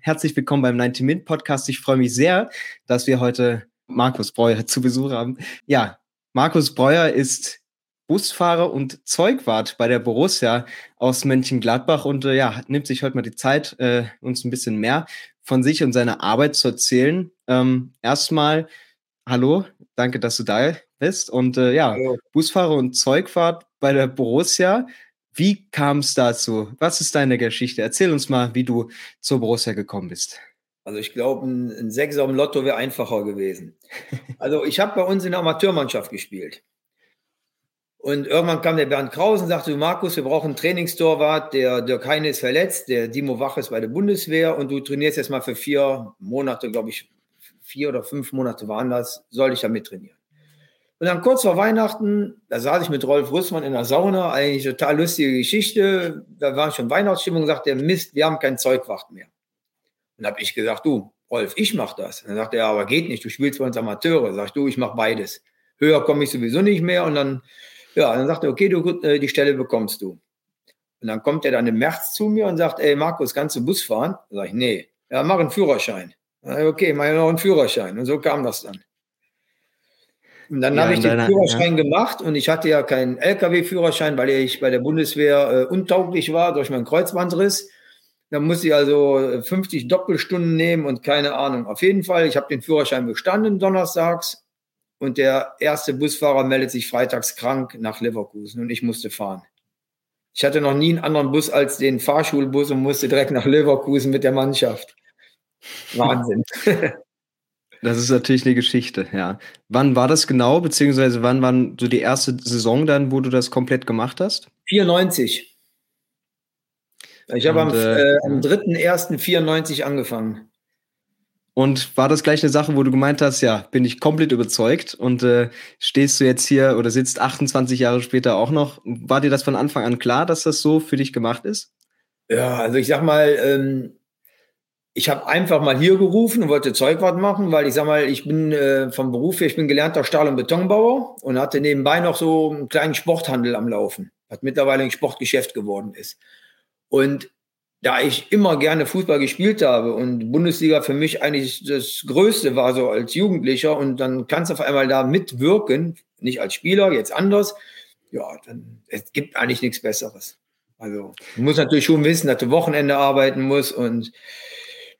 Herzlich willkommen beim 90 Min Podcast. Ich freue mich sehr, dass wir heute Markus Breuer zu Besuch haben. Ja, Markus Breuer ist Busfahrer und Zeugwart bei der Borussia aus Mönchengladbach und äh, ja, nimmt sich heute mal die Zeit, äh, uns ein bisschen mehr von sich und seiner Arbeit zu erzählen. Ähm, erstmal, hallo, danke, dass du da bist. Und äh, ja, hallo. Busfahrer und Zeugwart bei der Borussia. Wie kam es dazu? Was ist deine Geschichte? Erzähl uns mal, wie du zur Borussia gekommen bist. Also ich glaube, ein, ein Sechser im Lotto wäre einfacher gewesen. Also ich habe bei uns in der Amateurmannschaft gespielt. Und irgendwann kam der Bernd Kraus und sagte, Markus, wir brauchen einen Trainingstorwart, der Dirk Heine ist verletzt, der Dimo Wach ist bei der Bundeswehr und du trainierst jetzt mal für vier Monate, glaube ich, vier oder fünf Monate waren das, soll ich da mittrainieren. Und dann kurz vor Weihnachten, da saß ich mit Rolf Rüssmann in der Sauna, eigentlich total lustige Geschichte, da war schon Weihnachtsstimmung, sagt der Mist, wir haben kein Zeugwacht mehr. Und dann habe ich gesagt, du, Rolf, ich mache das. Dann sagt er, aber geht nicht, du spielst bei uns Amateure. Sag ich, du, ich mache beides. Höher komme ich sowieso nicht mehr und dann ja, dann sagt er, okay, du, äh, die Stelle bekommst du. Und dann kommt er dann im März zu mir und sagt, ey Markus, kannst du Bus fahren? Sage ich, nee. Ja, mach einen Führerschein. Ich, okay, mach noch einen Führerschein. Und so kam das dann. Und dann ja, habe ich den deiner, Führerschein ja. gemacht und ich hatte ja keinen LKW-Führerschein, weil ich bei der Bundeswehr äh, untauglich war durch meinen Kreuzbandriss. Dann musste ich also 50 Doppelstunden nehmen und keine Ahnung. Auf jeden Fall, ich habe den Führerschein bestanden donnerstags und der erste Busfahrer meldet sich freitags krank nach Leverkusen und ich musste fahren. Ich hatte noch nie einen anderen Bus als den Fahrschulbus und musste direkt nach Leverkusen mit der Mannschaft. Wahnsinn. Das ist natürlich eine Geschichte, ja. Wann war das genau, beziehungsweise wann war so die erste Saison dann, wo du das komplett gemacht hast? 94. Ich habe am, äh, äh, am 3.1.94 angefangen. Und war das gleich eine Sache, wo du gemeint hast, ja, bin ich komplett überzeugt und äh, stehst du jetzt hier oder sitzt 28 Jahre später auch noch? War dir das von Anfang an klar, dass das so für dich gemacht ist? Ja, also ich sag mal, ähm, ich habe einfach mal hier gerufen und wollte Zeugwart machen, weil ich sag mal, ich bin äh, vom Beruf her, ich bin gelernter Stahl- und Betonbauer und hatte nebenbei noch so einen kleinen Sporthandel am Laufen, was mittlerweile ein Sportgeschäft geworden ist. Und da ich immer gerne Fußball gespielt habe und Bundesliga für mich eigentlich das Größte war so als Jugendlicher und dann kannst du auf einmal da mitwirken, nicht als Spieler, jetzt anders, ja, dann es gibt eigentlich nichts Besseres. Also du musst natürlich schon wissen, dass du Wochenende arbeiten musst und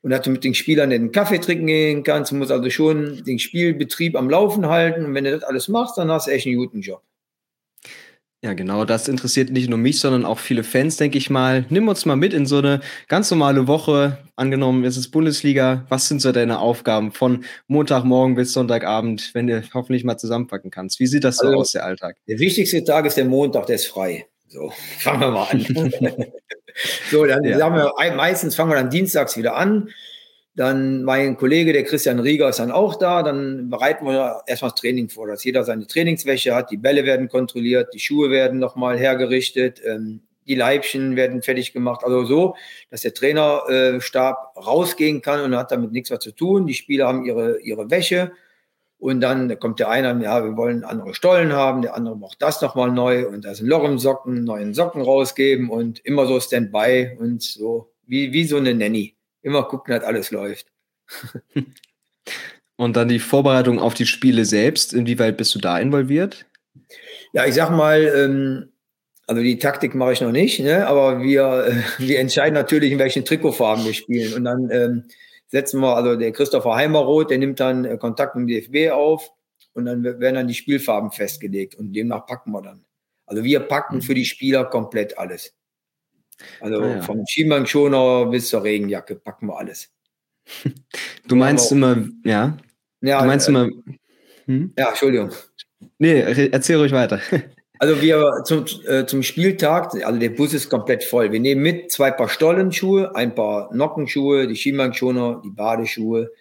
und dass du mit den Spielern den Kaffee trinken gehen kannst. Du musst also schon den Spielbetrieb am Laufen halten. Und wenn du das alles machst, dann hast du echt einen guten Job. Ja, genau, das interessiert nicht nur mich, sondern auch viele Fans, denke ich mal. Nimm uns mal mit in so eine ganz normale Woche. Angenommen, es ist Bundesliga. Was sind so deine Aufgaben von Montagmorgen bis Sonntagabend, wenn du hoffentlich mal zusammenpacken kannst? Wie sieht das so also, aus, der Alltag? Der wichtigste Tag ist der Montag, der ist frei. So, fangen wir mal an. so, dann ja. sagen wir, meistens fangen wir dann dienstags wieder an. Dann mein Kollege, der Christian Rieger, ist dann auch da. Dann bereiten wir erstmal das Training vor, dass jeder seine Trainingswäsche hat. Die Bälle werden kontrolliert, die Schuhe werden nochmal hergerichtet, ähm, die Leibchen werden fertig gemacht. Also so, dass der Trainerstab rausgehen kann und hat damit nichts mehr zu tun. Die Spieler haben ihre, ihre Wäsche. Und dann kommt der eine, ja, wir wollen andere Stollen haben, der andere macht das nochmal neu und da sind Loch im Socken, neuen Socken rausgeben und immer so Standby und so wie, wie so eine Nanny immer gucken, dass alles läuft. Und dann die Vorbereitung auf die Spiele selbst, inwieweit bist du da involviert? Ja, ich sag mal, ähm, also die Taktik mache ich noch nicht, ne? aber wir, wir entscheiden natürlich, in welchen Trikotfarben wir spielen. Und dann ähm, setzen wir, also der Christopher Heimeroth, der nimmt dann äh, Kontakt mit dem DFB auf und dann werden dann die Spielfarben festgelegt und demnach packen wir dann. Also wir packen mhm. für die Spieler komplett alles. Also ah, ja. vom Schienbeinschoner bis zur Regenjacke packen wir alles. Du meinst immer, ja? Ja, du meinst äh, immer. Hm? Ja, Entschuldigung. Nee, erzähl ruhig weiter. Also wir zum, äh, zum Spieltag, also der Bus ist komplett voll. Wir nehmen mit zwei Paar Stollenschuhe, ein paar Nockenschuhe, die Schienbeinschoner, die Badeschuhe,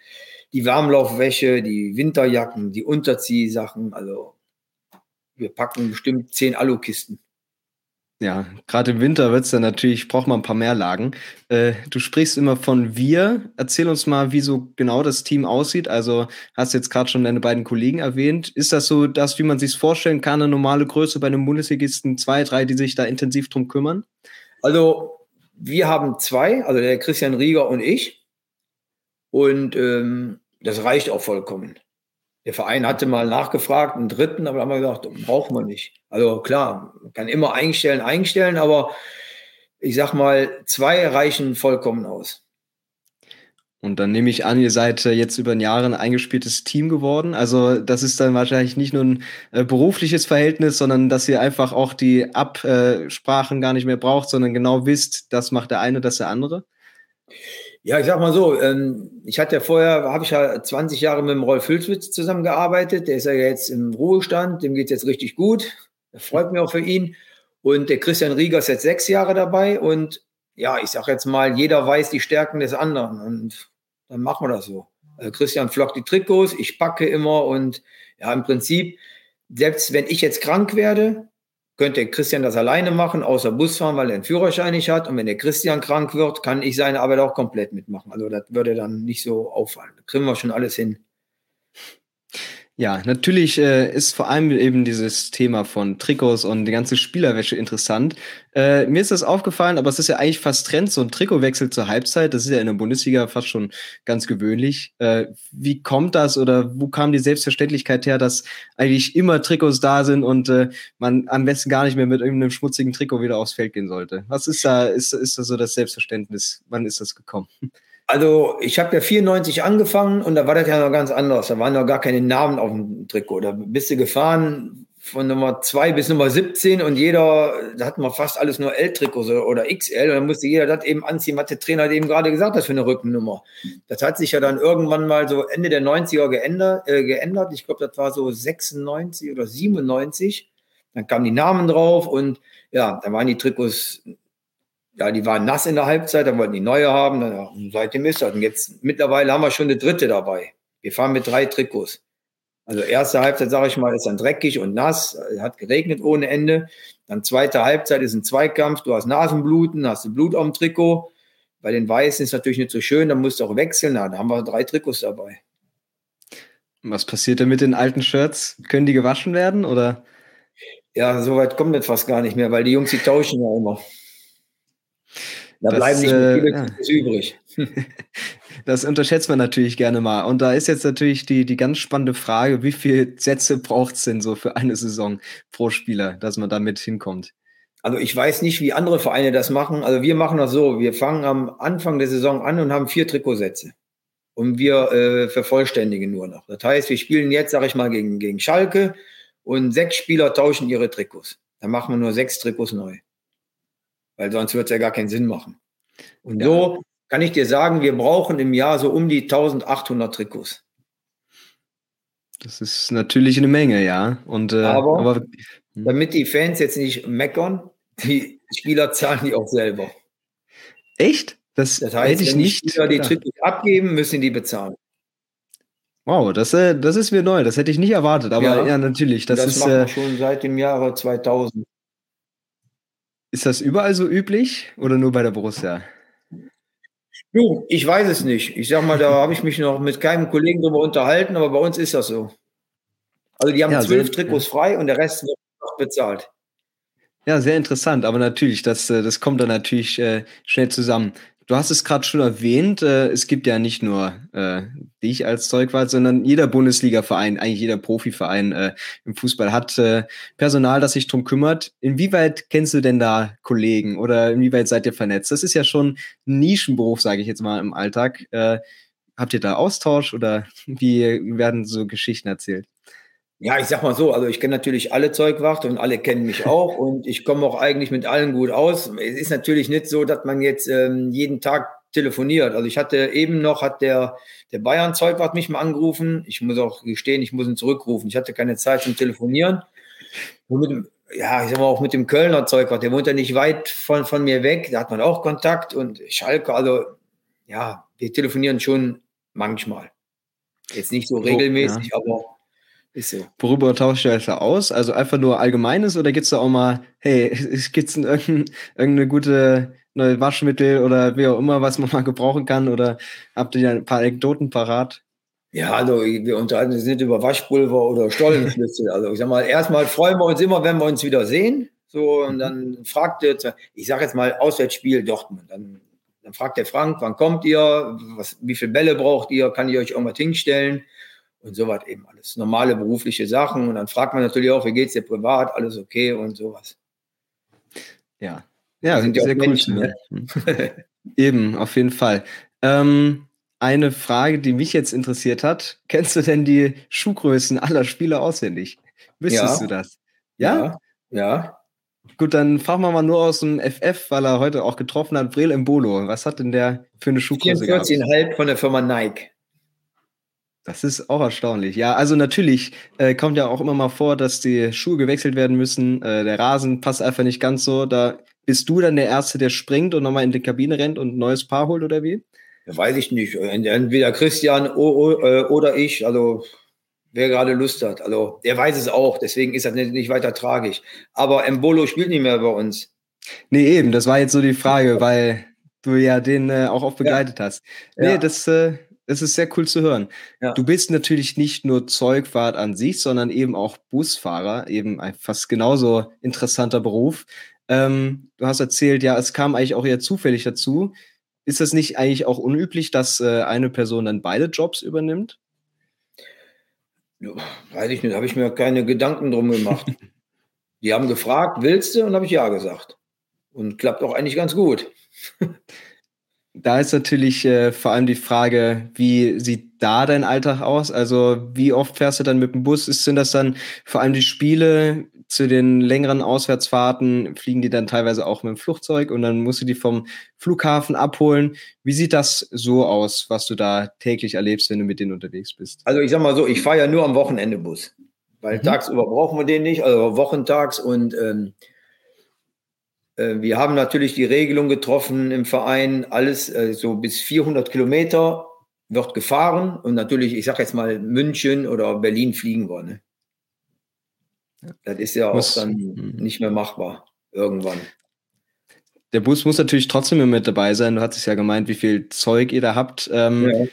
die Warmlaufwäsche, die Winterjacken, die Unterziehsachen. Also wir packen bestimmt zehn Alukisten. Ja, gerade im Winter wird's dann natürlich, braucht man ein paar mehr Lagen. Äh, du sprichst immer von wir. Erzähl uns mal, wie so genau das Team aussieht. Also hast jetzt gerade schon deine beiden Kollegen erwähnt. Ist das so das, wie man sich vorstellen kann, eine normale Größe bei einem Bundesligisten? Zwei, drei, die sich da intensiv drum kümmern? Also wir haben zwei, also der Christian Rieger und ich. Und ähm, das reicht auch vollkommen. Der Verein hatte mal nachgefragt, einen dritten, aber haben wir gesagt, brauchen wir nicht. Also klar, man kann immer einstellen, einstellen, aber ich sag mal, zwei reichen vollkommen aus. Und dann nehme ich an, ihr seid äh, jetzt über den Jahre ein eingespieltes Team geworden. Also das ist dann wahrscheinlich nicht nur ein äh, berufliches Verhältnis, sondern dass ihr einfach auch die Absprachen gar nicht mehr braucht, sondern genau wisst, das macht der eine, das der andere. Ja, ich sag mal so, ähm, ich hatte vorher, habe ich ja 20 Jahre mit dem Rolf Hülswitz zusammengearbeitet. Der ist ja jetzt im Ruhestand, dem geht es jetzt richtig gut. Das freut mich auch für ihn. Und der Christian Rieger ist jetzt sechs Jahre dabei und ja, ich sage jetzt mal, jeder weiß die Stärken des anderen und dann machen wir das so. Also Christian flockt die Trikots, ich packe immer und ja, im Prinzip, selbst wenn ich jetzt krank werde, könnte Christian das alleine machen, außer Bus fahren, weil er einen Führerschein nicht hat. Und wenn der Christian krank wird, kann ich seine Arbeit auch komplett mitmachen. Also das würde dann nicht so auffallen. Da kriegen wir schon alles hin. Ja, natürlich äh, ist vor allem eben dieses Thema von Trikots und die ganze Spielerwäsche interessant. Äh, mir ist das aufgefallen, aber es ist ja eigentlich fast Trend, so ein Trikotwechsel zur Halbzeit. Das ist ja in der Bundesliga fast schon ganz gewöhnlich. Äh, wie kommt das oder wo kam die Selbstverständlichkeit her, dass eigentlich immer Trikots da sind und äh, man am besten gar nicht mehr mit irgendeinem schmutzigen Trikot wieder aufs Feld gehen sollte? Was ist da, ist, ist da so das Selbstverständnis? Wann ist das gekommen? Also ich habe ja 94 angefangen und da war das ja noch ganz anders. Da waren noch gar keine Namen auf dem Trikot. Da bist du gefahren von Nummer 2 bis Nummer 17 und jeder, da hatten wir fast alles nur L-Trikots oder XL und dann musste jeder das eben anziehen, was der Trainer eben gerade gesagt hat für eine Rückennummer. Das hat sich ja dann irgendwann mal so Ende der 90er geändert. Äh, geändert. Ich glaube, das war so 96 oder 97. Dann kamen die Namen drauf und ja, da waren die Trikots ja, die waren nass in der Halbzeit, dann wollten die neue haben, dann, ja, seitdem ist das. Und jetzt mittlerweile haben wir schon eine dritte dabei. Wir fahren mit drei Trikots. Also erste Halbzeit, sage ich mal, ist dann dreckig und nass, hat geregnet ohne Ende. Dann zweite Halbzeit ist ein Zweikampf, du hast Nasenbluten, hast du Blut dem Trikot. Bei den Weißen ist es natürlich nicht so schön, dann musst du auch wechseln. Na, da haben wir drei Trikots dabei. Was passiert denn mit den alten Shirts? Können die gewaschen werden oder? Ja, soweit kommt das fast gar nicht mehr, weil die Jungs, die tauschen ja immer. Da das, bleiben nicht mehr viele äh, übrig. Das unterschätzt man natürlich gerne mal. Und da ist jetzt natürlich die, die ganz spannende Frage, wie viele Sätze braucht es denn so für eine Saison pro Spieler, dass man damit hinkommt? Also ich weiß nicht, wie andere Vereine das machen. Also wir machen das so, wir fangen am Anfang der Saison an und haben vier Trikotsätze. Und wir äh, vervollständigen nur noch. Das heißt, wir spielen jetzt, sage ich mal, gegen, gegen Schalke und sechs Spieler tauschen ihre Trikots. Dann machen wir nur sechs Trikots neu weil sonst wird es ja gar keinen Sinn machen. Und ja. so kann ich dir sagen, wir brauchen im Jahr so um die 1800 Trikots. Das ist natürlich eine Menge, ja. Und, äh, aber, aber hm. damit die Fans jetzt nicht meckern, die Spieler zahlen die auch selber. Echt? Das, das heißt, hätte ich wenn nicht. Die Spieler die Trikots abgeben, müssen die bezahlen. Wow, das, äh, das ist mir neu. Das hätte ich nicht erwartet. Aber ja, ja natürlich. Das, das ist äh, schon seit dem Jahre 2000. Ist das überall so üblich oder nur bei der Borussia? Du, ich weiß es nicht. Ich sag mal, da habe ich mich noch mit keinem Kollegen drüber unterhalten, aber bei uns ist das so. Also die haben ja, zwölf Trikots frei und der Rest wird noch bezahlt. Ja, sehr interessant, aber natürlich, das, äh, das kommt dann natürlich äh, schnell zusammen. Du hast es gerade schon erwähnt, äh, es gibt ja nicht nur äh, dich als Zeugwart, sondern jeder Bundesliga-Verein, eigentlich jeder Profiverein äh, im Fußball hat äh, Personal, das sich drum kümmert. Inwieweit kennst du denn da Kollegen oder inwieweit seid ihr vernetzt? Das ist ja schon ein Nischenberuf, sage ich jetzt mal im Alltag. Äh, habt ihr da Austausch oder wie werden so Geschichten erzählt? Ja, ich sag mal so, also ich kenne natürlich alle Zeugwarte und alle kennen mich auch und ich komme auch eigentlich mit allen gut aus. Es ist natürlich nicht so, dass man jetzt ähm, jeden Tag telefoniert. Also ich hatte eben noch, hat der, der Bayern Zeugwart mich mal angerufen. Ich muss auch gestehen, ich muss ihn zurückrufen. Ich hatte keine Zeit zum Telefonieren. Dem, ja, ich sag mal auch mit dem Kölner Zeugwart, der wohnt ja nicht weit von, von mir weg. Da hat man auch Kontakt und Schalke, also ja, wir telefonieren schon manchmal. Jetzt nicht so regelmäßig, ja. aber ist so. Worüber tauscht ihr euch da aus? Also einfach nur Allgemeines oder gibt es da auch mal, hey, gibt es irgendein, irgendeine gute neue Waschmittel oder wie auch immer, was man mal gebrauchen kann? Oder habt ihr ein paar Anekdoten parat? Ja, also wir unterhalten uns nicht über Waschpulver oder Stollenschlüssel. Also ich sag mal, erstmal freuen wir uns immer, wenn wir uns wieder sehen. So, und dann fragt jetzt, ich sage jetzt mal Auswärtsspiel Dortmund. Dann Dann fragt der Frank, wann kommt ihr? Was, wie viele Bälle braucht ihr? Kann ich euch irgendwas hinstellen? Und sowas eben alles. Normale berufliche Sachen. Und dann fragt man natürlich auch, wie geht es dir privat? Alles okay und sowas. Ja, ja, sind sehr cool. Ne? Eben, auf jeden Fall. Ähm, eine Frage, die mich jetzt interessiert hat. Kennst du denn die Schuhgrößen aller Spieler auswendig? Wüsstest ja. du das? Ja? ja? Ja. Gut, dann fragen wir mal nur aus dem FF, weil er heute auch getroffen hat. Brel Embolo, was hat denn der für eine Schuhgröße 44,5 von der Firma Nike. Das ist auch erstaunlich. Ja, also natürlich äh, kommt ja auch immer mal vor, dass die Schuhe gewechselt werden müssen. Äh, der Rasen passt einfach nicht ganz so. Da bist du dann der Erste, der springt und nochmal in die Kabine rennt und ein neues Paar holt oder wie? Ja, weiß ich nicht. Entweder Christian äh, oder ich. Also wer gerade Lust hat. Also der weiß es auch, deswegen ist das nicht, nicht weiter tragisch. Aber Embolo spielt nicht mehr bei uns. Nee, eben, das war jetzt so die Frage, weil du ja den äh, auch oft begleitet ja. hast. Nee, ja. das, äh, das ist sehr cool zu hören. Ja. Du bist natürlich nicht nur Zeugfahrt an sich, sondern eben auch Busfahrer, eben ein fast genauso interessanter Beruf. Ähm, du hast erzählt, ja, es kam eigentlich auch eher zufällig dazu. Ist das nicht eigentlich auch unüblich, dass äh, eine Person dann beide Jobs übernimmt? Weiß ich nicht, habe ich mir keine Gedanken drum gemacht. Die haben gefragt, willst du? Und habe ich ja gesagt. Und klappt auch eigentlich ganz gut. da ist natürlich äh, vor allem die Frage, wie sieht da dein Alltag aus? Also wie oft fährst du dann mit dem Bus? Ist, sind das dann vor allem die Spiele zu den längeren Auswärtsfahrten? Fliegen die dann teilweise auch mit dem Flugzeug und dann musst du die vom Flughafen abholen? Wie sieht das so aus, was du da täglich erlebst, wenn du mit denen unterwegs bist? Also ich sag mal so, ich fahre ja nur am Wochenende Bus, weil mhm. tagsüber brauchen wir den nicht, also wochentags und ähm, äh, wir haben natürlich die Regelung getroffen im Verein, alles äh, so bis 400 Kilometer wird gefahren und natürlich, ich sage jetzt mal München oder Berlin fliegen wir. Ne? Das ist ja auch dann hm. nicht mehr machbar irgendwann. Der Bus muss natürlich trotzdem mit dabei sein. Du hattest ja gemeint, wie viel Zeug ihr da habt. Ähm, ja.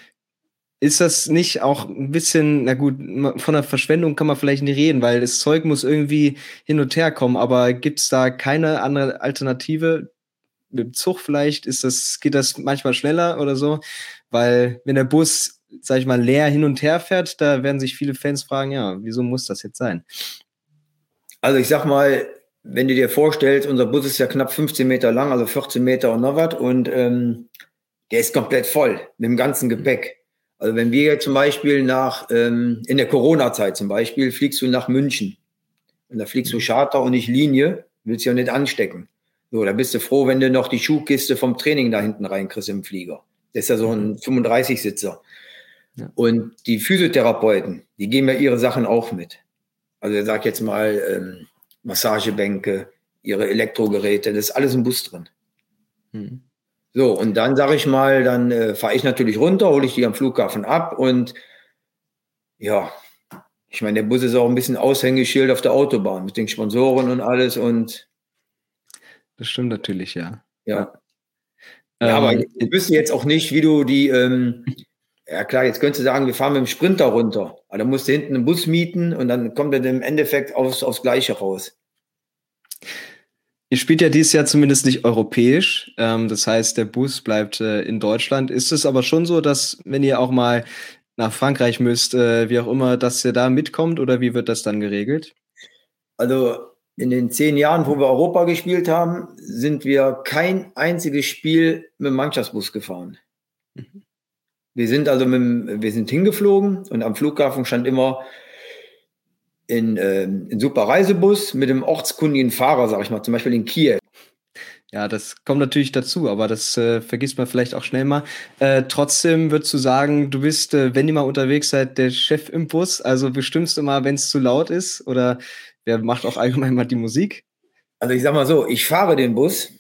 Ist das nicht auch ein bisschen, na gut, von der Verschwendung kann man vielleicht nicht reden, weil das Zeug muss irgendwie hin und her kommen, aber gibt es da keine andere Alternative? Mit dem Zug vielleicht ist das, geht das manchmal schneller oder so? Weil wenn der Bus, sag ich mal, leer hin und her fährt, da werden sich viele Fans fragen, ja, wieso muss das jetzt sein? Also ich sag mal, wenn du dir vorstellst, unser Bus ist ja knapp 15 Meter lang, also 14 Meter und noch was, und ähm, der ist komplett voll mit dem ganzen Gepäck. Also wenn wir jetzt zum Beispiel nach, ähm, in der Corona-Zeit zum Beispiel, fliegst du nach München. Und da fliegst du mhm. Charter und nicht Linie, willst ja nicht anstecken. So, da bist du froh, wenn du noch die Schuhkiste vom Training da hinten reinkriegst im Flieger. Das ist ja so ein 35-Sitzer. Mhm. Ja. Und die Physiotherapeuten, die geben ja ihre Sachen auch mit. Also ich sag jetzt mal ähm, Massagebänke, ihre Elektrogeräte, das ist alles im Bus drin. Mhm. So, und dann sage ich mal, dann äh, fahre ich natürlich runter, hole ich die am Flughafen ab und ja, ich meine, der Bus ist auch ein bisschen Aushängeschild auf der Autobahn mit den Sponsoren und alles und das stimmt natürlich, ja. Ja. ja ähm, aber ich wüsste jetzt auch nicht, wie du die, ähm, ja klar, jetzt könntest du sagen, wir fahren mit dem Sprinter runter. Aber dann musst du hinten einen Bus mieten und dann kommt er im Endeffekt aufs, aufs Gleiche raus. Ihr spielt ja dieses Jahr zumindest nicht europäisch. Ähm, das heißt, der Bus bleibt äh, in Deutschland. Ist es aber schon so, dass, wenn ihr auch mal nach Frankreich müsst, äh, wie auch immer, dass ihr da mitkommt oder wie wird das dann geregelt? Also in den zehn Jahren, wo wir Europa gespielt haben, sind wir kein einziges Spiel mit dem Mannschaftsbus gefahren. Mhm. Wir sind also mit, wir sind hingeflogen und am Flughafen stand immer in, äh, in super Reisebus mit dem ortskundigen Fahrer, sag ich mal, zum Beispiel in Kiew. Ja, das kommt natürlich dazu, aber das äh, vergisst man vielleicht auch schnell mal. Äh, trotzdem würdest du sagen, du bist, äh, wenn ihr mal unterwegs seid, der Chef im Bus. Also bestimmst du mal, wenn es zu laut ist oder wer macht auch allgemein mal die Musik? Also ich sag mal so, ich fahre den Bus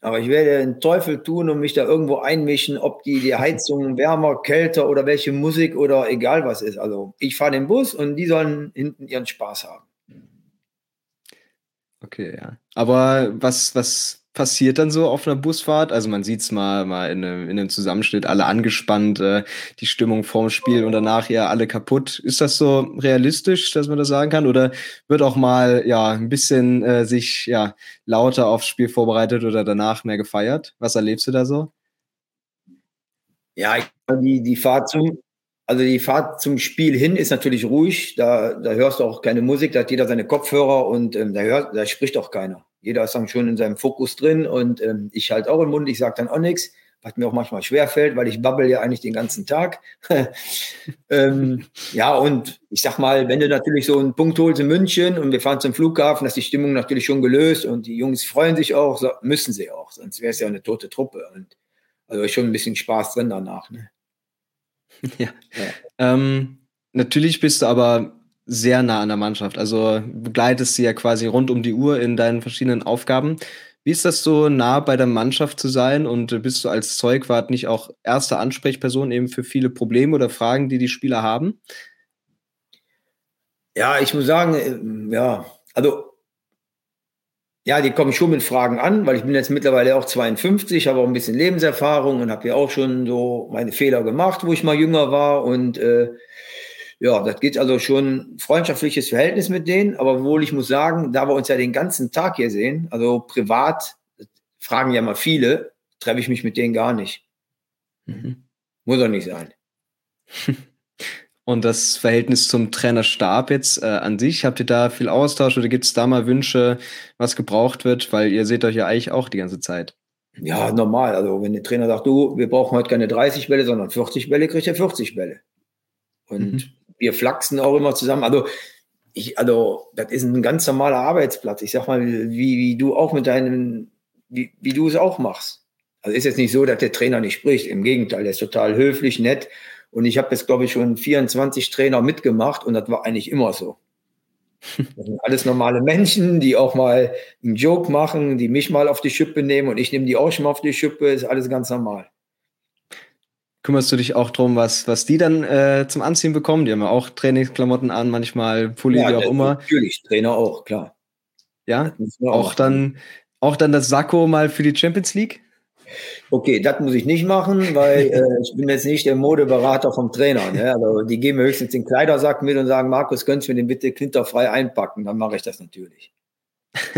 aber ich werde den Teufel tun und mich da irgendwo einmischen, ob die, die Heizung wärmer, kälter oder welche Musik oder egal was ist. Also ich fahre den Bus und die sollen hinten ihren Spaß haben. Okay, ja. Aber was, was passiert dann so auf einer Busfahrt? Also man sieht es mal, mal in einem, in einem Zusammenschnitt, alle angespannt, äh, die Stimmung vorm Spiel und danach ja alle kaputt. Ist das so realistisch, dass man das sagen kann? Oder wird auch mal ja ein bisschen äh, sich ja lauter aufs Spiel vorbereitet oder danach mehr gefeiert? Was erlebst du da so? Ja, die, die Fahrt zum, also die Fahrt zum Spiel hin ist natürlich ruhig. Da, da hörst du auch keine Musik, da hat jeder seine Kopfhörer und ähm, da, hört, da spricht auch keiner. Jeder ist dann schon in seinem Fokus drin und ähm, ich halt auch im Mund, ich sage dann auch nichts was mir auch manchmal schwerfällt, weil ich babbel ja eigentlich den ganzen Tag. ähm, ja, und ich sag mal, wenn du natürlich so einen Punkt holst in München und wir fahren zum Flughafen, ist die Stimmung natürlich schon gelöst und die Jungs freuen sich auch, so, müssen sie auch, sonst wäre es ja eine tote Truppe. Und also schon ein bisschen Spaß drin danach. Ne? Ja. ja. Ähm, natürlich bist du aber sehr nah an der Mannschaft. Also begleitest sie ja quasi rund um die Uhr in deinen verschiedenen Aufgaben. Wie ist das so nah bei der Mannschaft zu sein und bist du als Zeugwart nicht auch erste Ansprechperson eben für viele Probleme oder Fragen, die die Spieler haben? Ja, ich muss sagen, äh, ja, also ja, die kommen schon mit Fragen an, weil ich bin jetzt mittlerweile auch 52, habe auch ein bisschen Lebenserfahrung und habe ja auch schon so meine Fehler gemacht, wo ich mal jünger war und äh, ja, das geht also schon freundschaftliches Verhältnis mit denen, aber wohl ich muss sagen, da wir uns ja den ganzen Tag hier sehen, also privat, fragen ja mal viele, treffe ich mich mit denen gar nicht. Mhm. Muss doch nicht sein. Und das Verhältnis zum Trainerstab jetzt äh, an sich, habt ihr da viel Austausch oder gibt es da mal Wünsche, was gebraucht wird? Weil ihr seht euch ja eigentlich auch die ganze Zeit. Ja, normal. Also wenn der Trainer sagt, du, wir brauchen heute keine 30 Bälle, sondern 40 Bälle, kriegt er 40 Bälle. Und mhm wir flachsen auch immer zusammen. Also, ich, also, das ist ein ganz normaler Arbeitsplatz. Ich sag mal, wie, wie du auch mit deinem, wie, wie du es auch machst. Also ist jetzt nicht so, dass der Trainer nicht spricht. Im Gegenteil, der ist total höflich, nett. Und ich habe jetzt, glaube ich, schon 24 Trainer mitgemacht und das war eigentlich immer so. Das sind alles normale Menschen, die auch mal einen Joke machen, die mich mal auf die Schippe nehmen und ich nehme die auch schon mal auf die Schippe. Ist alles ganz normal. Kümmerst du dich auch darum, was, was die dann äh, zum Anziehen bekommen? Die haben ja auch Trainingsklamotten an, manchmal Pulli, ja, wie auch immer. Natürlich, Trainer auch, klar. Ja, auch, auch dann, auch dann das Sakko mal für die Champions League? Okay, das muss ich nicht machen, weil äh, ich bin jetzt nicht der Modeberater vom Trainer. Ne? Also die geben mir höchstens den Kleidersack mit und sagen, Markus, könntest du mir den bitte klinterfrei einpacken? Dann mache ich das natürlich.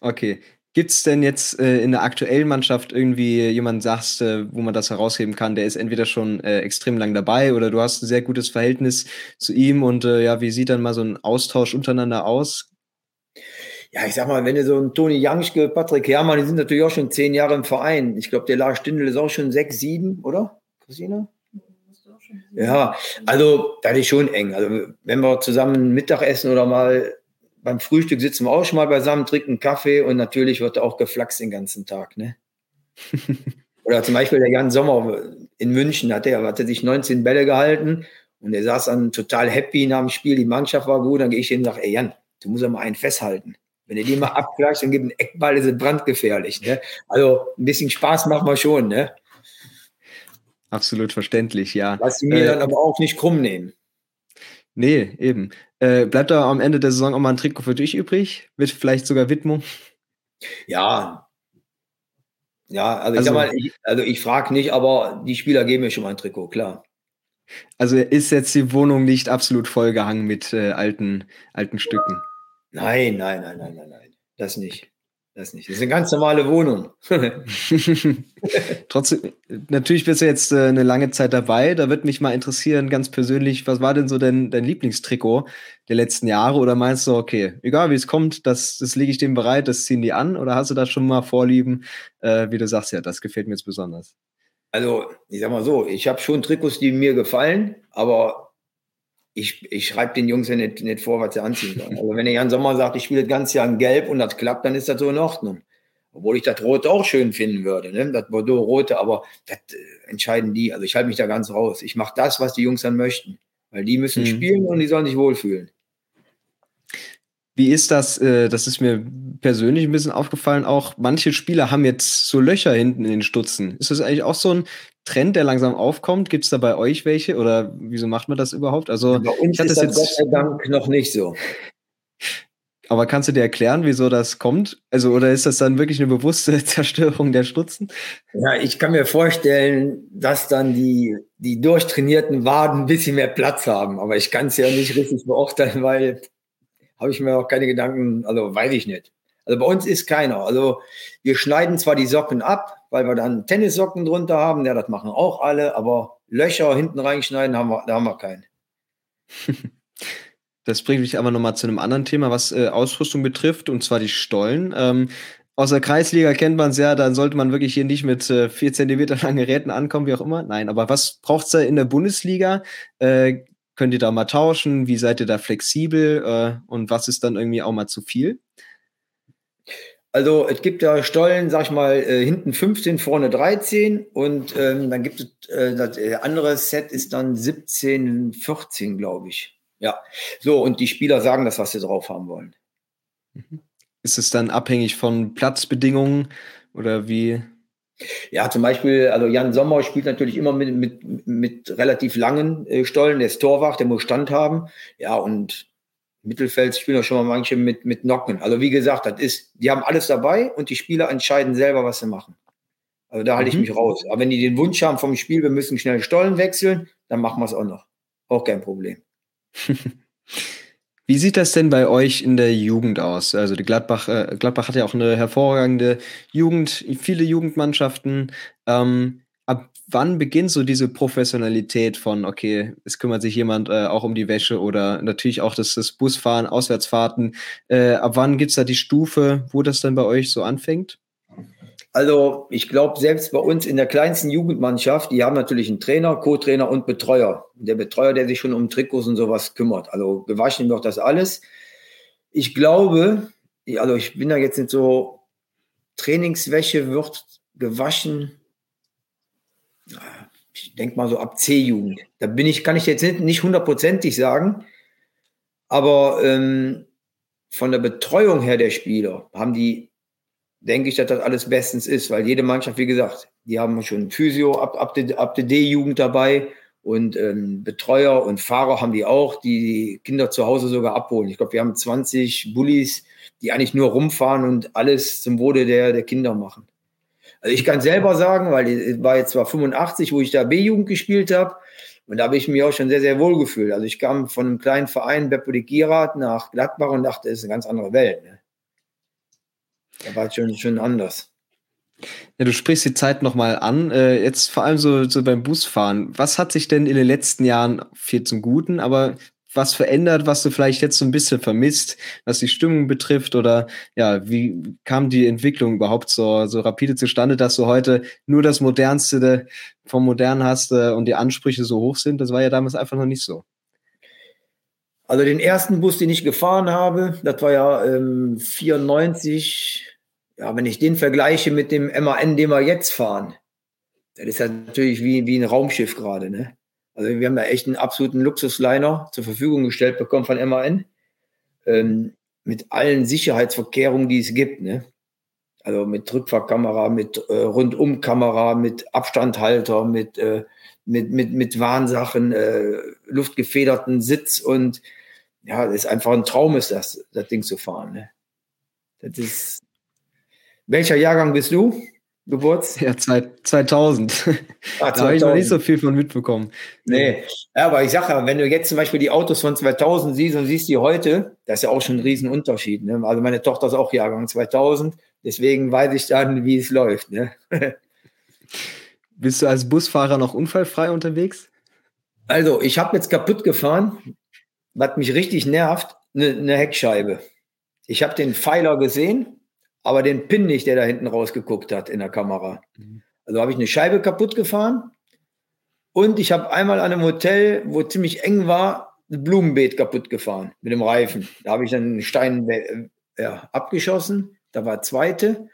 okay. Gibt es denn jetzt äh, in der aktuellen Mannschaft irgendwie jemanden, sagst, äh, wo man das herausheben kann, der ist entweder schon äh, extrem lang dabei oder du hast ein sehr gutes Verhältnis zu ihm und äh, ja, wie sieht dann mal so ein Austausch untereinander aus? Ja, ich sag mal, wenn du so ein Toni Janschke, Patrick Herrmann, die sind natürlich auch schon zehn Jahre im Verein. Ich glaube, der Lars Stindl ist auch schon sechs, sieben, oder? Christina? Ja, also das ist schon eng. Also wenn wir zusammen Mittag essen oder mal beim Frühstück sitzen wir auch schon mal beisammen, trinken Kaffee und natürlich wird auch geflaxt den ganzen Tag. Ne? Oder zum Beispiel der Jan Sommer in München hat er, hat er sich 19 Bälle gehalten und er saß dann total happy nach dem Spiel, die Mannschaft war gut, dann gehe ich hin und sage, ey Jan, du musst ja mal einen festhalten. Wenn du die mal abgleichst und gibst einen Eckball, ist es brandgefährlich. Ne? Also ein bisschen Spaß machen wir schon. Ne? Absolut verständlich, ja. Lass sie mir äh, dann aber auch nicht krumm nehmen. Nee, eben. Äh, bleibt da am Ende der Saison auch mal ein Trikot für dich übrig? Wird vielleicht sogar Widmung? Ja. Ja, also, also ich sag mal, ich, also ich frage nicht, aber die Spieler geben mir schon mal ein Trikot, klar. Also ist jetzt die Wohnung nicht absolut vollgehangen mit äh, alten, alten Stücken? Nein, nein, nein, nein, nein, nein. Das nicht. Das nicht. Das ist eine ganz normale Wohnung. Trotzdem, natürlich bist du jetzt äh, eine lange Zeit dabei. Da würde mich mal interessieren, ganz persönlich, was war denn so dein, dein Lieblingstrikot der letzten Jahre? Oder meinst du, okay, egal wie es kommt, das, das lege ich dem bereit, das ziehen die an? Oder hast du da schon mal Vorlieben, äh, wie du sagst, ja, das gefällt mir jetzt besonders? Also, ich sag mal so, ich habe schon Trikots, die mir gefallen, aber ich, ich schreibe den Jungs ja nicht, nicht vor, was sie anziehen sollen. Also wenn der Jan Sommer sagt, ich spiele das ganze Jahr in Gelb und das klappt, dann ist das so in Ordnung. Obwohl ich das Rote auch schön finden würde, ne? das Bordeaux-Rote, aber das äh, entscheiden die. Also ich halte mich da ganz raus. Ich mache das, was die Jungs dann möchten. Weil die müssen mhm. spielen und die sollen sich wohlfühlen. Wie ist das? Äh, das ist mir persönlich ein bisschen aufgefallen. Auch manche Spieler haben jetzt so Löcher hinten in den Stutzen. Ist das eigentlich auch so ein Trend, der langsam aufkommt? Gibt es da bei euch welche oder wieso macht man das überhaupt? Also bei uns ich hatte ist das jetzt Gott sei Dank noch nicht so. Aber kannst du dir erklären, wieso das kommt? Also, oder ist das dann wirklich eine bewusste Zerstörung der Stutzen? Ja, ich kann mir vorstellen, dass dann die, die durchtrainierten Waden ein bisschen mehr Platz haben. Aber ich kann es ja nicht richtig beurteilen, weil habe ich mir auch keine Gedanken, also weiß ich nicht. Also bei uns ist keiner. Also wir schneiden zwar die Socken ab, weil wir dann Tennissocken drunter haben, ja, das machen auch alle, aber Löcher hinten reinschneiden haben wir, da haben wir keinen. Das bringt mich aber nochmal zu einem anderen Thema, was äh, Ausrüstung betrifft, und zwar die Stollen. Ähm, aus der Kreisliga kennt man es ja, dann sollte man wirklich hier nicht mit äh, vier Zentimeter langen Geräten ankommen, wie auch immer. Nein, aber was braucht's da in der Bundesliga? Äh, könnt ihr da mal tauschen? Wie seid ihr da flexibel? Äh, und was ist dann irgendwie auch mal zu viel? Also es gibt da Stollen, sag ich mal, äh, hinten 15, vorne 13 und ähm, dann gibt es äh, das äh, andere Set ist dann 17, 14, glaube ich. Ja, so und die Spieler sagen das, was sie drauf haben wollen. Mhm. Ist es dann abhängig von Platzbedingungen oder wie? Ja, zum Beispiel, also Jan Sommer spielt natürlich immer mit, mit, mit relativ langen äh, Stollen, der ist Torwart, der muss Stand haben. Ja, und Mittelfeld spielen auch schon mal manche mit, mit Nocken. Also wie gesagt, das ist, die haben alles dabei und die Spieler entscheiden selber, was sie machen. Also da halte mhm. ich mich raus. Aber wenn die den Wunsch haben vom Spiel, wir müssen schnell Stollen wechseln, dann machen wir es auch noch. Auch kein Problem. Wie sieht das denn bei euch in der Jugend aus? Also die Gladbach, äh, Gladbach hat ja auch eine hervorragende Jugend, viele Jugendmannschaften. Ähm, wann beginnt so diese Professionalität von, okay, es kümmert sich jemand äh, auch um die Wäsche oder natürlich auch das, das Busfahren, Auswärtsfahrten. Äh, ab wann gibt es da die Stufe, wo das dann bei euch so anfängt? Also ich glaube, selbst bei uns in der kleinsten Jugendmannschaft, die haben natürlich einen Trainer, Co-Trainer und Betreuer. Der Betreuer, der sich schon um Trikots und sowas kümmert. Also gewaschen wird das alles. Ich glaube, also ich bin da jetzt nicht so, Trainingswäsche wird gewaschen ich denke mal so ab C-Jugend. Da bin ich, kann ich jetzt nicht hundertprozentig sagen, aber ähm, von der Betreuung her der Spieler haben die, denke ich, dass das alles bestens ist, weil jede Mannschaft, wie gesagt, die haben schon Physio ab, ab, der, ab der D-Jugend dabei und ähm, Betreuer und Fahrer haben die auch, die Kinder zu Hause sogar abholen. Ich glaube, wir haben 20 Bullies, die eigentlich nur rumfahren und alles zum Wohle der, der Kinder machen. Also ich kann selber sagen, weil ich war jetzt zwar 85, wo ich da B-Jugend gespielt habe, und da habe ich mich auch schon sehr, sehr wohl gefühlt. Also ich kam von einem kleinen Verein, Beppo de Girat, nach Gladbach und dachte, das ist eine ganz andere Welt. Ne? Da war es schon, schon anders. Ja, du sprichst die Zeit nochmal an. Äh, jetzt vor allem so, so beim Busfahren. Was hat sich denn in den letzten Jahren viel zum Guten, aber was verändert, was du vielleicht jetzt so ein bisschen vermisst, was die Stimmung betrifft? Oder ja, wie kam die Entwicklung überhaupt so, so rapide zustande, dass du heute nur das Modernste vom Modernen hast äh, und die Ansprüche so hoch sind? Das war ja damals einfach noch nicht so. Also den ersten Bus, den ich gefahren habe, das war ja ähm, 94. Ja, wenn ich den vergleiche mit dem MAN, den wir jetzt fahren, das ist ja natürlich wie, wie ein Raumschiff gerade, ne? Also wir haben da echt einen absoluten Luxusliner zur Verfügung gestellt bekommen von MAN. Ähm, mit allen Sicherheitsverkehrungen, die es gibt. Ne? Also mit Rückfahrkamera, mit äh, Rundumkamera, mit Abstandhalter, mit, äh, mit, mit, mit Warnsachen, äh, luftgefederten Sitz und ja, das ist einfach ein Traum, ist das, das Ding zu fahren. Ne? Das ist. Welcher Jahrgang bist du? Geburts? Ja, 2000. Ah, da habe ich noch nicht so viel von mitbekommen. Nee, ja, aber ich sage ja, wenn du jetzt zum Beispiel die Autos von 2000 siehst und siehst die heute, das ist ja auch schon ein Riesenunterschied. Ne? Also meine Tochter ist auch Jahrgang 2000, deswegen weiß ich dann, wie es läuft. Ne? Bist du als Busfahrer noch unfallfrei unterwegs? Also, ich habe jetzt kaputt gefahren, was mich richtig nervt, eine ne Heckscheibe. Ich habe den Pfeiler gesehen, aber den Pin nicht, der da hinten rausgeguckt hat in der Kamera. Mhm. Also habe ich eine Scheibe kaputt gefahren und ich habe einmal an einem Hotel, wo ziemlich eng war, ein Blumenbeet kaputt gefahren mit dem Reifen. Da habe ich dann einen Stein äh, ja, abgeschossen. Da war zweite.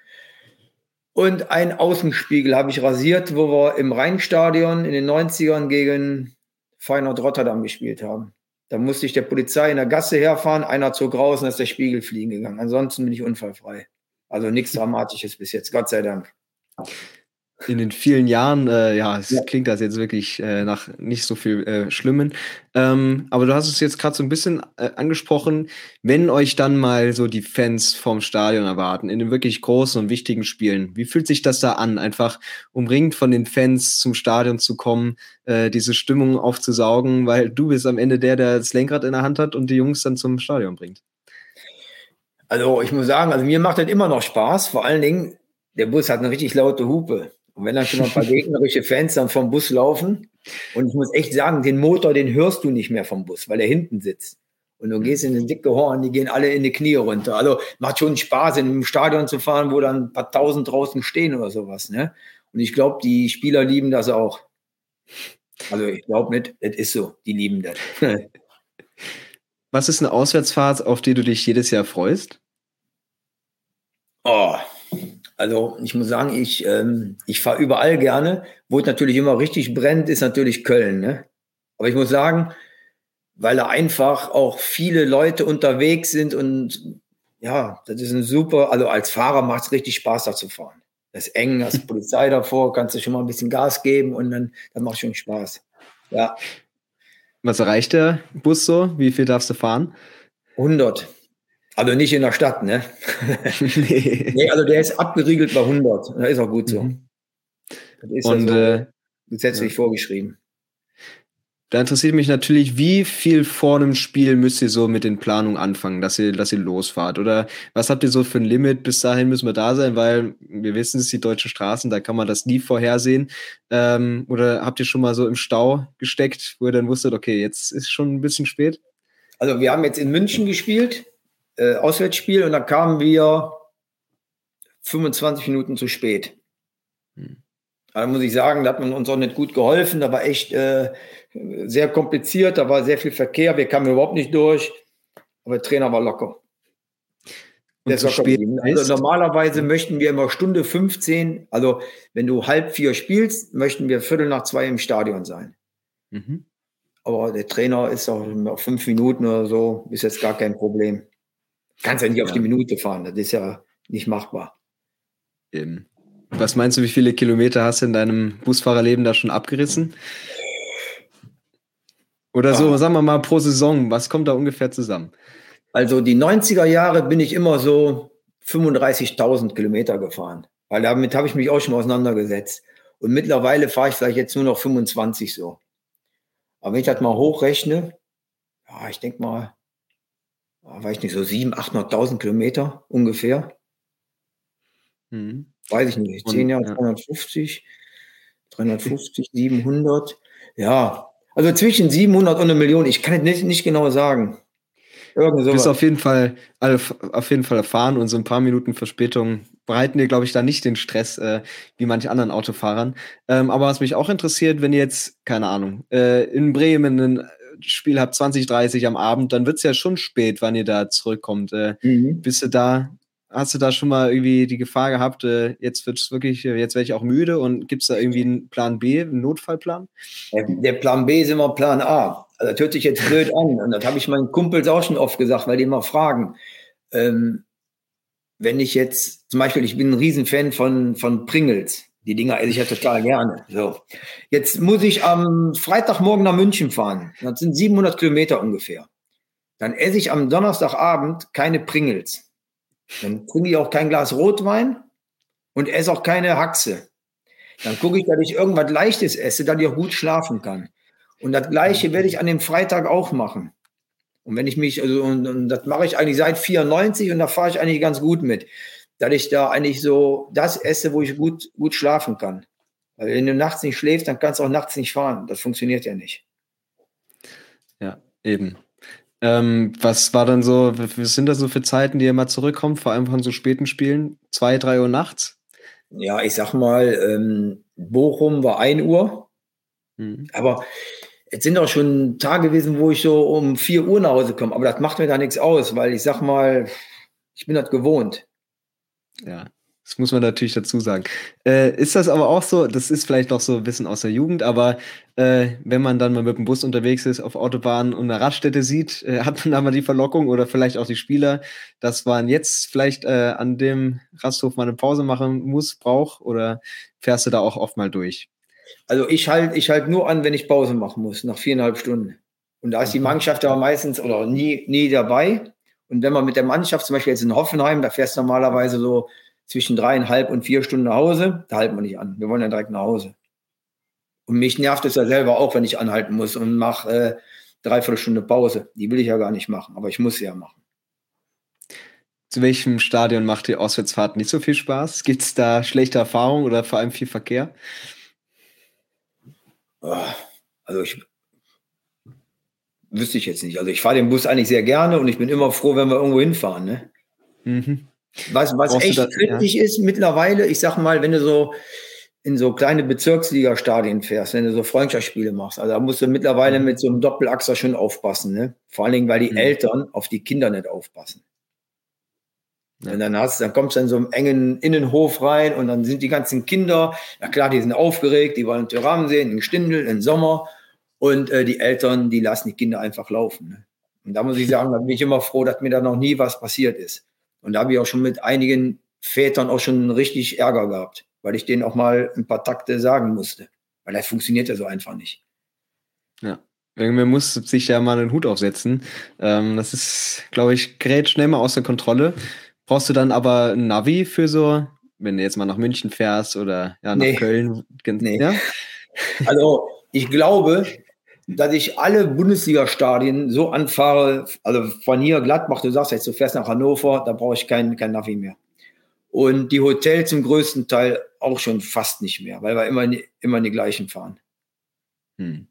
Und ein Außenspiegel habe ich rasiert, wo wir im Rheinstadion in den 90ern gegen Feyenoord Rotterdam gespielt haben. Da musste ich der Polizei in der Gasse herfahren, einer zog raus und ist der Spiegel fliegen gegangen. Ansonsten bin ich unfallfrei. Also nichts Dramatisches bis jetzt, Gott sei Dank. In den vielen Jahren, äh, ja, es ja. klingt das jetzt wirklich äh, nach nicht so viel äh, Schlimmen. Ähm, aber du hast es jetzt gerade so ein bisschen äh, angesprochen, wenn euch dann mal so die Fans vom Stadion erwarten, in den wirklich großen und wichtigen Spielen. Wie fühlt sich das da an, einfach umringt von den Fans zum Stadion zu kommen, äh, diese Stimmung aufzusaugen, weil du bist am Ende der, der das Lenkrad in der Hand hat und die Jungs dann zum Stadion bringt? Also ich muss sagen, also mir macht das immer noch Spaß. Vor allen Dingen, der Bus hat eine richtig laute Hupe. Und wenn dann schon ein paar gegnerische Fans dann vom Bus laufen, und ich muss echt sagen, den Motor, den hörst du nicht mehr vom Bus, weil er hinten sitzt. Und du gehst in den dicke Horn, die gehen alle in die Knie runter. Also macht schon Spaß, in einem Stadion zu fahren, wo dann ein paar tausend draußen stehen oder sowas. Ne? Und ich glaube, die Spieler lieben das auch. Also ich glaube nicht, das ist so, die lieben das. Was ist eine Auswärtsfahrt, auf die du dich jedes Jahr freust? Oh, also ich muss sagen, ich, ähm, ich fahre überall gerne. Wo es natürlich immer richtig brennt, ist natürlich Köln. Ne? Aber ich muss sagen, weil da einfach auch viele Leute unterwegs sind und ja, das ist ein super, also als Fahrer macht es richtig Spaß, da zu fahren. Das ist eng, hast Polizei davor, kannst du schon mal ein bisschen Gas geben und dann, dann macht schon Spaß. Ja. Was erreicht der Bus so? Wie viel darfst du fahren? 100. Also nicht in der Stadt, ne? nee. nee. also der ist abgeriegelt bei 100. Da ist auch gut so. Mhm. Das ist und ja so äh, gesetzlich ja. vorgeschrieben. Da interessiert mich natürlich, wie viel vor einem Spiel müsst ihr so mit den Planungen anfangen, dass ihr, dass ihr losfahrt? Oder was habt ihr so für ein Limit? Bis dahin müssen wir da sein, weil wir wissen, es die deutschen Straßen, da kann man das nie vorhersehen. Ähm, oder habt ihr schon mal so im Stau gesteckt, wo ihr dann wusstet, okay, jetzt ist schon ein bisschen spät? Also wir haben jetzt in München gespielt, äh, Auswärtsspiel, und da kamen wir 25 Minuten zu spät. Hm. Da muss ich sagen, da hat man uns auch nicht gut geholfen. Da war echt äh, sehr kompliziert, da war sehr viel Verkehr, wir kamen überhaupt nicht durch, aber der Trainer war locker. Der ist locker also normalerweise möchten wir immer Stunde 15, also wenn du halb vier spielst, möchten wir Viertel nach zwei im Stadion sein. Mhm. Aber der Trainer ist auch fünf Minuten oder so, ist jetzt gar kein Problem. Kannst ja nicht ja. auf die Minute fahren, das ist ja nicht machbar. Eben. Was meinst du, wie viele Kilometer hast du in deinem Busfahrerleben da schon abgerissen? Oder so, ah. sagen wir mal pro Saison, was kommt da ungefähr zusammen? Also die 90er Jahre bin ich immer so 35.000 Kilometer gefahren, weil damit habe ich mich auch schon auseinandergesetzt. Und mittlerweile fahre ich vielleicht jetzt nur noch 25 so. Aber wenn ich das mal hochrechne, ja, ich denke mal, weiß ich nicht, so 700.000, 800.000 Kilometer ungefähr. Mhm. Weiß ich nicht, 10 Jahre, ja. 350, 350, 700. Ja, also zwischen 700 und eine Million, ich kann es nicht, nicht genau sagen. Irgend du bist auf jeden Fall auf jeden Fall erfahren und so ein paar Minuten Verspätung bereiten dir, glaube ich, da nicht den Stress äh, wie manche anderen Autofahrern. Ähm, aber was mich auch interessiert, wenn ihr jetzt, keine Ahnung, äh, in Bremen ein Spiel habt 20, 30 am Abend, dann wird es ja schon spät, wann ihr da zurückkommt. Äh, mhm. Bist du da Hast du da schon mal irgendwie die Gefahr gehabt, äh, jetzt wird es wirklich, äh, jetzt werde ich auch müde und gibt es da irgendwie einen Plan B, einen Notfallplan? Der Plan B ist immer Plan A. Also das hört sich jetzt blöd an und das habe ich meinen Kumpels auch schon oft gesagt, weil die immer fragen. Ähm, wenn ich jetzt, zum Beispiel, ich bin ein Riesenfan von, von Pringles. Die Dinger esse ich ja total gerne. So. Jetzt muss ich am Freitagmorgen nach München fahren. Das sind 700 Kilometer ungefähr. Dann esse ich am Donnerstagabend keine Pringles. Dann trinke ich auch kein Glas Rotwein und esse auch keine Haxe. Dann gucke ich, dass ich irgendwas Leichtes esse, dass ich auch gut schlafen kann. Und das Gleiche werde ich an dem Freitag auch machen. Und wenn ich mich, also, und, und das mache ich eigentlich seit 94 und da fahre ich eigentlich ganz gut mit, dass ich da eigentlich so das esse, wo ich gut, gut schlafen kann. Weil wenn du nachts nicht schläfst, dann kannst du auch nachts nicht fahren. Das funktioniert ja nicht. Ja, eben. Ähm, was war dann so, was sind das so für Zeiten, die ihr mal zurückkommt, vor allem von so späten Spielen? Zwei, drei Uhr nachts? Ja, ich sag mal, ähm, Bochum war ein Uhr. Mhm. Aber jetzt sind auch schon Tage gewesen, wo ich so um vier Uhr nach Hause komme. Aber das macht mir da nichts aus, weil ich sag mal, ich bin das gewohnt. Ja. Das muss man natürlich dazu sagen. Äh, ist das aber auch so, das ist vielleicht noch so ein bisschen aus der Jugend, aber äh, wenn man dann mal mit dem Bus unterwegs ist, auf Autobahnen und eine Raststätte sieht, äh, hat man da mal die Verlockung oder vielleicht auch die Spieler, dass man jetzt vielleicht äh, an dem Rasthof mal eine Pause machen muss, braucht oder fährst du da auch oft mal durch? Also ich halte ich halt nur an, wenn ich Pause machen muss, nach viereinhalb Stunden. Und da ist die mhm. Mannschaft aber meistens oder nie, nie dabei. Und wenn man mit der Mannschaft, zum Beispiel jetzt in Hoffenheim, da fährst du normalerweise so zwischen dreieinhalb und vier Stunden nach Hause, da halten wir nicht an. Wir wollen ja direkt nach Hause. Und mich nervt es ja selber auch, wenn ich anhalten muss und mache äh, dreiviertel Stunde Pause. Die will ich ja gar nicht machen, aber ich muss sie ja machen. zu welchem Stadion macht die Auswärtsfahrt nicht so viel Spaß? Gibt es da schlechte Erfahrungen oder vor allem viel Verkehr? Ah, also ich wüsste ich jetzt nicht. Also ich fahre den Bus eigentlich sehr gerne und ich bin immer froh, wenn wir irgendwo hinfahren. Ne? Mhm. Was, was echt das, kritisch ja? ist mittlerweile, ich sag mal, wenn du so in so kleine Bezirksliga-Stadien fährst, wenn du so Freundschaftsspiele machst, also da musst du mittlerweile mhm. mit so einem Doppelachser schon aufpassen. Ne? Vor allen Dingen, weil die mhm. Eltern auf die Kinder nicht aufpassen. Und dann hast, dann kommst du in so einem engen Innenhof rein und dann sind die ganzen Kinder, ja klar, die sind aufgeregt, die wollen Tyrann sehen, in Stindel, im Sommer. Und äh, die Eltern, die lassen die Kinder einfach laufen. Ne? Und da muss ich sagen, da bin ich immer froh, dass mir da noch nie was passiert ist. Und da habe ich auch schon mit einigen Vätern auch schon richtig Ärger gehabt, weil ich denen auch mal ein paar Takte sagen musste. Weil das funktioniert ja so einfach nicht. Ja. Irgendwer muss sich ja mal einen Hut aufsetzen. Ähm, das ist, glaube ich, gerät schnell mal außer Kontrolle. Brauchst du dann aber ein Navi für so, wenn du jetzt mal nach München fährst oder ja, nach nee. Köln? Nee. Ja? Also ich glaube, dass ich alle Bundesliga-Stadien so anfahre, also von hier Gladbach, du sagst jetzt, du fährst nach Hannover, da brauche ich kein, kein Navi mehr. Und die Hotels zum größten Teil auch schon fast nicht mehr, weil wir immer, immer in die gleichen fahren. Hm.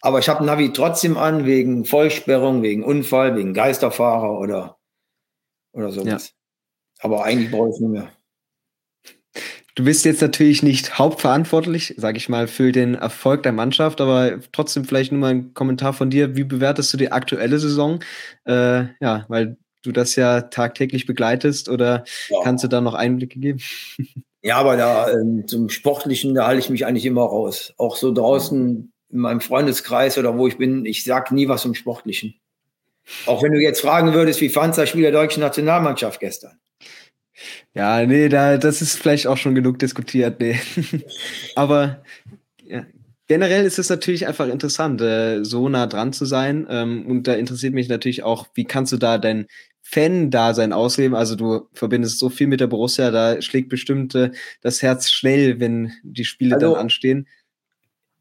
Aber ich habe Navi trotzdem an, wegen Vollsperrung, wegen Unfall, wegen Geisterfahrer oder, oder sowas. Ja. Aber eigentlich brauche ich es nicht mehr. Du bist jetzt natürlich nicht hauptverantwortlich, sage ich mal, für den Erfolg der Mannschaft, aber trotzdem vielleicht nur mal ein Kommentar von dir. Wie bewertest du die aktuelle Saison? Äh, ja, weil du das ja tagtäglich begleitest oder ja. kannst du da noch Einblicke geben? Ja, aber da ähm, zum Sportlichen, da halte ich mich eigentlich immer raus. Auch so draußen in meinem Freundeskreis oder wo ich bin, ich sage nie was zum Sportlichen. Auch wenn du jetzt fragen würdest, wie fandst du das Spiel der deutschen Nationalmannschaft gestern? Ja, nee, da, das ist vielleicht auch schon genug diskutiert, nee. Aber ja, generell ist es natürlich einfach interessant, äh, so nah dran zu sein. Ähm, und da interessiert mich natürlich auch, wie kannst du da dein Fan-Dasein ausleben? Also du verbindest so viel mit der Borussia, da schlägt bestimmt äh, das Herz schnell, wenn die Spiele also, dann anstehen.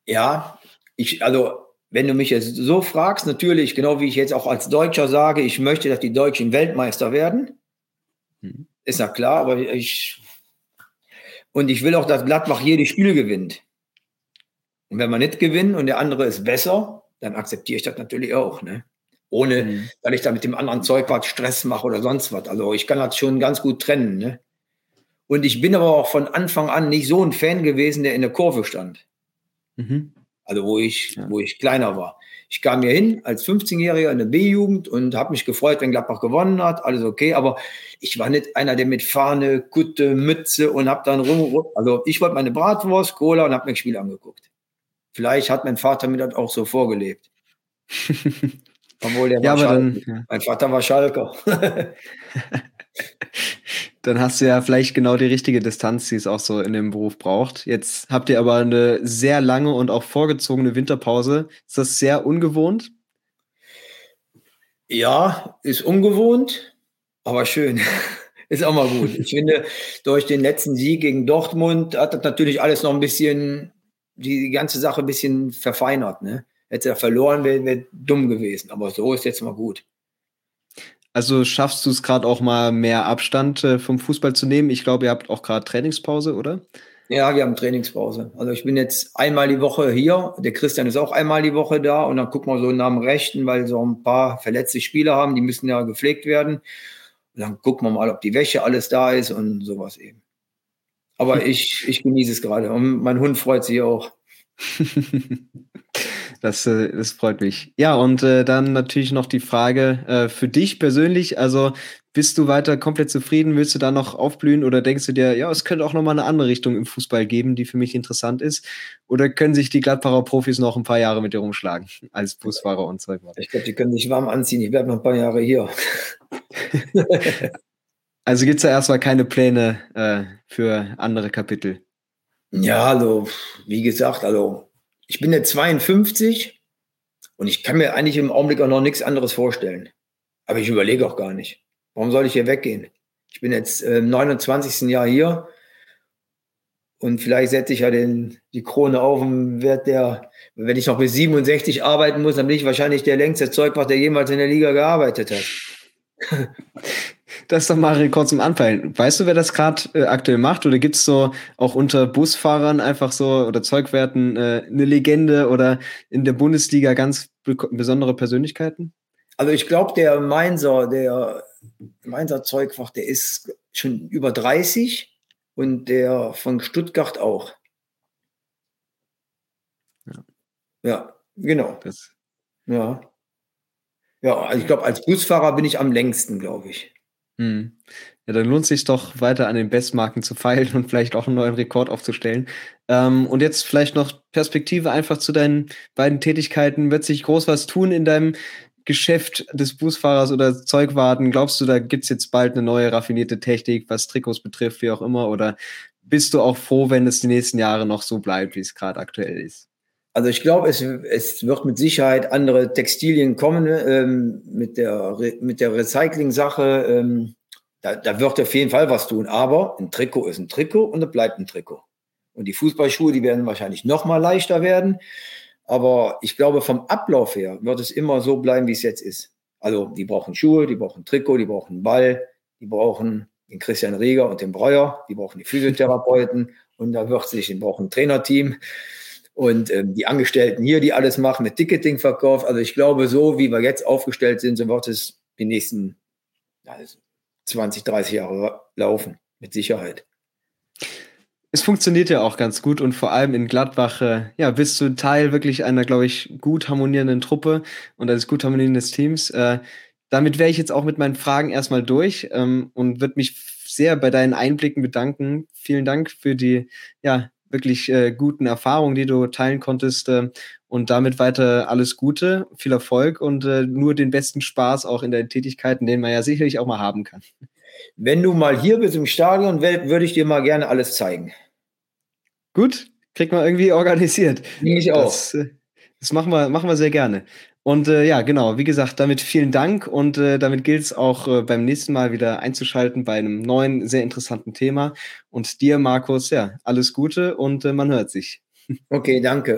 Ja, ich, also wenn du mich jetzt so fragst, natürlich, genau wie ich jetzt auch als Deutscher sage, ich möchte, dass die Deutschen Weltmeister werden. Hm. Ist ja klar, aber ich. Und ich will auch, dass Gladbach jedes Spiel gewinnt. Und wenn man nicht gewinnt und der andere ist besser, dann akzeptiere ich das natürlich auch. Ne? Ohne, mhm. dass ich da mit dem anderen Zeug was Stress mache oder sonst was. Also ich kann das schon ganz gut trennen. Ne? Und ich bin aber auch von Anfang an nicht so ein Fan gewesen, der in der Kurve stand. Mhm. Also wo ich, ja. wo ich kleiner war. Ich kam hier hin als 15-Jähriger in der B-Jugend und habe mich gefreut, wenn Gladbach gewonnen hat, alles okay, aber ich war nicht einer, der mit Fahne, Kutte, Mütze und habe dann rum, also ich wollte meine Bratwurst, Cola und habe mir das Spiel angeguckt. Vielleicht hat mein Vater mir das auch so vorgelebt. Obwohl der ja, war dann, ja. Mein Vater war Schalker. dann hast du ja vielleicht genau die richtige Distanz, die es auch so in dem Beruf braucht. Jetzt habt ihr aber eine sehr lange und auch vorgezogene Winterpause. Ist das sehr ungewohnt? Ja, ist ungewohnt, aber schön. ist auch mal gut. Ich finde, durch den letzten Sieg gegen Dortmund hat das natürlich alles noch ein bisschen, die ganze Sache ein bisschen verfeinert. Ne? Hätte er verloren, wäre wär dumm gewesen. Aber so ist jetzt mal gut. Also schaffst du es gerade auch mal mehr Abstand äh, vom Fußball zu nehmen? Ich glaube, ihr habt auch gerade Trainingspause, oder? Ja, wir haben Trainingspause. Also ich bin jetzt einmal die Woche hier. Der Christian ist auch einmal die Woche da und dann gucken wir so nach dem Rechten, weil so ein paar verletzte Spieler haben, die müssen ja gepflegt werden. Und dann gucken wir mal, ob die Wäsche alles da ist und sowas eben. Aber ich, ich genieße es gerade und mein Hund freut sich auch. Das, äh, das freut mich. Ja, und äh, dann natürlich noch die Frage äh, für dich persönlich. Also bist du weiter komplett zufrieden? Willst du da noch aufblühen oder denkst du dir, ja, es könnte auch noch mal eine andere Richtung im Fußball geben, die für mich interessant ist? Oder können sich die Gladbacher Profis noch ein paar Jahre mit dir rumschlagen als Busfahrer und so weiter? Ich glaube, die können sich warm anziehen. Ich bleibe noch ein paar Jahre hier. also gibt es da erstmal keine Pläne äh, für andere Kapitel? Ja, also wie gesagt, also ich bin jetzt 52 und ich kann mir eigentlich im Augenblick auch noch nichts anderes vorstellen. Aber ich überlege auch gar nicht. Warum soll ich hier weggehen? Ich bin jetzt im 29. Jahr hier und vielleicht setze ich ja den, die Krone auf und werde der, wenn ich noch bis 67 arbeiten muss, dann bin ich wahrscheinlich der längste Zeugwart, der jemals in der Liga gearbeitet hat. das doch mal kurz zum Anfallen. Weißt du, wer das gerade äh, aktuell macht? Oder gibt es so auch unter Busfahrern einfach so oder Zeugwerten äh, eine Legende oder in der Bundesliga ganz besondere Persönlichkeiten? Also ich glaube, der Mainzer, der Mainzer Zeugfach, der ist schon über 30 und der von Stuttgart auch. Ja, ja genau. Das. Ja. Ja, also ich glaube, als Busfahrer bin ich am längsten, glaube ich. Hm. Ja, dann lohnt es sich doch weiter an den Bestmarken zu feilen und vielleicht auch einen neuen Rekord aufzustellen. Ähm, und jetzt vielleicht noch Perspektive einfach zu deinen beiden Tätigkeiten. Wird sich groß was tun in deinem Geschäft des Busfahrers oder Zeugwarten? Glaubst du, da gibt es jetzt bald eine neue raffinierte Technik, was Trikots betrifft, wie auch immer? Oder bist du auch froh, wenn es die nächsten Jahre noch so bleibt, wie es gerade aktuell ist? Also ich glaube, es, es wird mit Sicherheit andere Textilien kommen ähm, mit der, mit der Recycling-Sache. Ähm, da, da wird auf jeden Fall was tun. Aber ein Trikot ist ein Trikot und es bleibt ein Trikot. Und die Fußballschuhe, die werden wahrscheinlich noch mal leichter werden. Aber ich glaube, vom Ablauf her wird es immer so bleiben, wie es jetzt ist. Also die brauchen Schuhe, die brauchen Trikot, die brauchen Ball, die brauchen den Christian Rieger und den Breuer, die brauchen die Physiotherapeuten und da wird sich, die brauchen ein Trainerteam und ähm, die Angestellten hier, die alles machen mit Ticketingverkauf. Also ich glaube, so wie wir jetzt aufgestellt sind, so wird es die nächsten also 20, 30 Jahre laufen, mit Sicherheit. Es funktioniert ja auch ganz gut und vor allem in Gladbach, äh, ja, bist du Teil wirklich einer, glaube ich, gut harmonierenden Truppe und eines gut harmonierenden Teams. Äh, damit wäre ich jetzt auch mit meinen Fragen erstmal durch ähm, und würde mich sehr bei deinen Einblicken bedanken. Vielen Dank für die ja, wirklich äh, guten Erfahrungen, die du teilen konntest. Äh, und damit weiter alles Gute, viel Erfolg und äh, nur den besten Spaß auch in deinen Tätigkeiten, den man ja sicherlich auch mal haben kann. Wenn du mal hier bist im Stadion, würde ich dir mal gerne alles zeigen. Gut, kriegt man irgendwie organisiert. Nehme ich auch. Das, äh, das machen wir, machen wir sehr gerne. Und äh, ja, genau, wie gesagt, damit vielen Dank und äh, damit gilt es auch äh, beim nächsten Mal wieder einzuschalten bei einem neuen, sehr interessanten Thema. Und dir, Markus, ja, alles Gute und äh, man hört sich. Okay, danke.